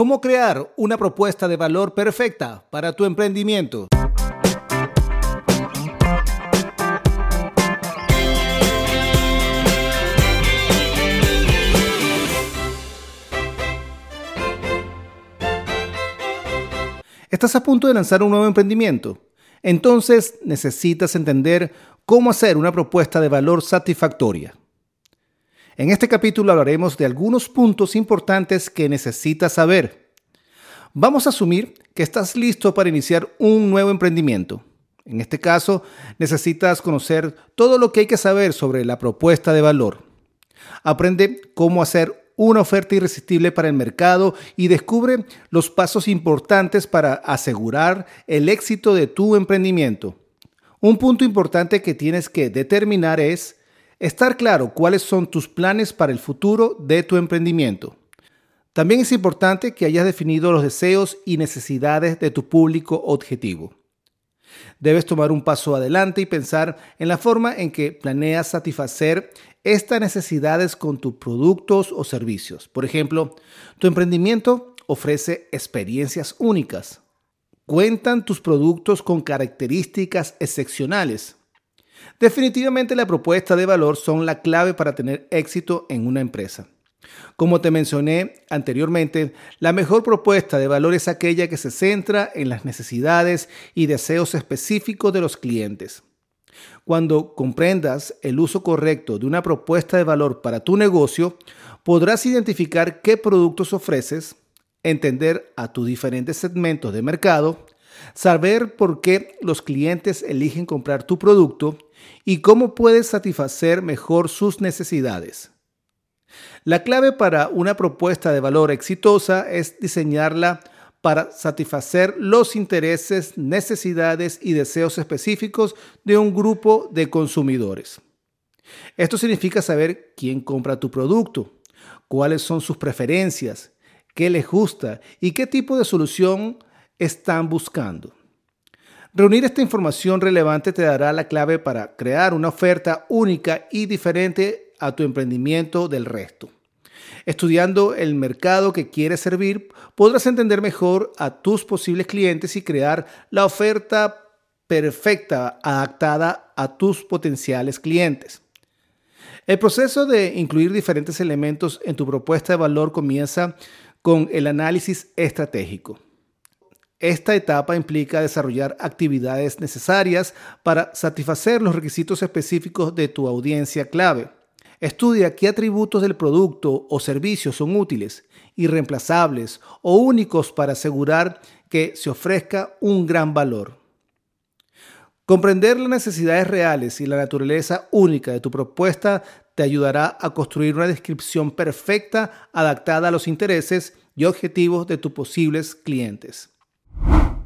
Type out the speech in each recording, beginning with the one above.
¿Cómo crear una propuesta de valor perfecta para tu emprendimiento? ¿Estás a punto de lanzar un nuevo emprendimiento? Entonces necesitas entender cómo hacer una propuesta de valor satisfactoria. En este capítulo hablaremos de algunos puntos importantes que necesitas saber. Vamos a asumir que estás listo para iniciar un nuevo emprendimiento. En este caso, necesitas conocer todo lo que hay que saber sobre la propuesta de valor. Aprende cómo hacer una oferta irresistible para el mercado y descubre los pasos importantes para asegurar el éxito de tu emprendimiento. Un punto importante que tienes que determinar es Estar claro cuáles son tus planes para el futuro de tu emprendimiento. También es importante que hayas definido los deseos y necesidades de tu público objetivo. Debes tomar un paso adelante y pensar en la forma en que planeas satisfacer estas necesidades con tus productos o servicios. Por ejemplo, tu emprendimiento ofrece experiencias únicas. Cuentan tus productos con características excepcionales. Definitivamente la propuesta de valor son la clave para tener éxito en una empresa. Como te mencioné anteriormente, la mejor propuesta de valor es aquella que se centra en las necesidades y deseos específicos de los clientes. Cuando comprendas el uso correcto de una propuesta de valor para tu negocio, podrás identificar qué productos ofreces, entender a tus diferentes segmentos de mercado, saber por qué los clientes eligen comprar tu producto y cómo puedes satisfacer mejor sus necesidades. La clave para una propuesta de valor exitosa es diseñarla para satisfacer los intereses, necesidades y deseos específicos de un grupo de consumidores. Esto significa saber quién compra tu producto, cuáles son sus preferencias, qué les gusta y qué tipo de solución están buscando. Reunir esta información relevante te dará la clave para crear una oferta única y diferente a tu emprendimiento del resto. Estudiando el mercado que quieres servir, podrás entender mejor a tus posibles clientes y crear la oferta perfecta adaptada a tus potenciales clientes. El proceso de incluir diferentes elementos en tu propuesta de valor comienza con el análisis estratégico. Esta etapa implica desarrollar actividades necesarias para satisfacer los requisitos específicos de tu audiencia clave. Estudia qué atributos del producto o servicio son útiles, irreemplazables o únicos para asegurar que se ofrezca un gran valor. Comprender las necesidades reales y la naturaleza única de tu propuesta te ayudará a construir una descripción perfecta adaptada a los intereses y objetivos de tus posibles clientes.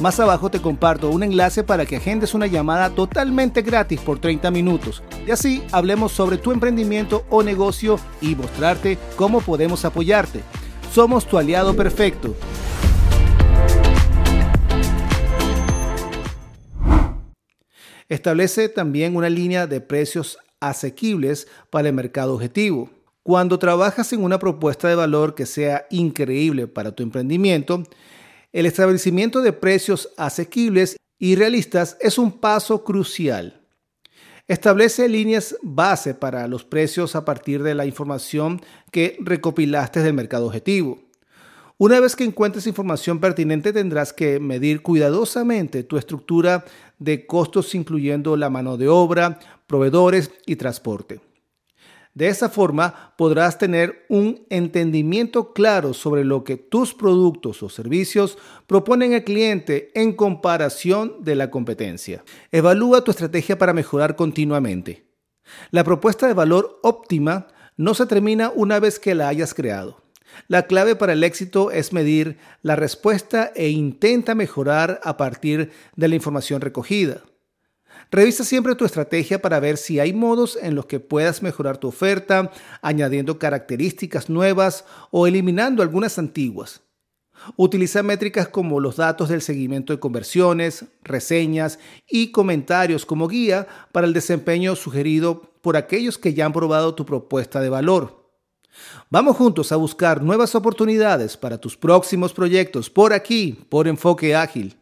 Más abajo te comparto un enlace para que agendes una llamada totalmente gratis por 30 minutos. Y así hablemos sobre tu emprendimiento o negocio y mostrarte cómo podemos apoyarte. Somos tu aliado perfecto. Establece también una línea de precios asequibles para el mercado objetivo. Cuando trabajas en una propuesta de valor que sea increíble para tu emprendimiento, el establecimiento de precios asequibles y realistas es un paso crucial. Establece líneas base para los precios a partir de la información que recopilaste del mercado objetivo. Una vez que encuentres información pertinente tendrás que medir cuidadosamente tu estructura de costos incluyendo la mano de obra, proveedores y transporte. De esa forma podrás tener un entendimiento claro sobre lo que tus productos o servicios proponen al cliente en comparación de la competencia. Evalúa tu estrategia para mejorar continuamente. La propuesta de valor óptima no se termina una vez que la hayas creado. La clave para el éxito es medir la respuesta e intenta mejorar a partir de la información recogida. Revisa siempre tu estrategia para ver si hay modos en los que puedas mejorar tu oferta, añadiendo características nuevas o eliminando algunas antiguas. Utiliza métricas como los datos del seguimiento de conversiones, reseñas y comentarios como guía para el desempeño sugerido por aquellos que ya han probado tu propuesta de valor. Vamos juntos a buscar nuevas oportunidades para tus próximos proyectos por aquí, por Enfoque Ágil.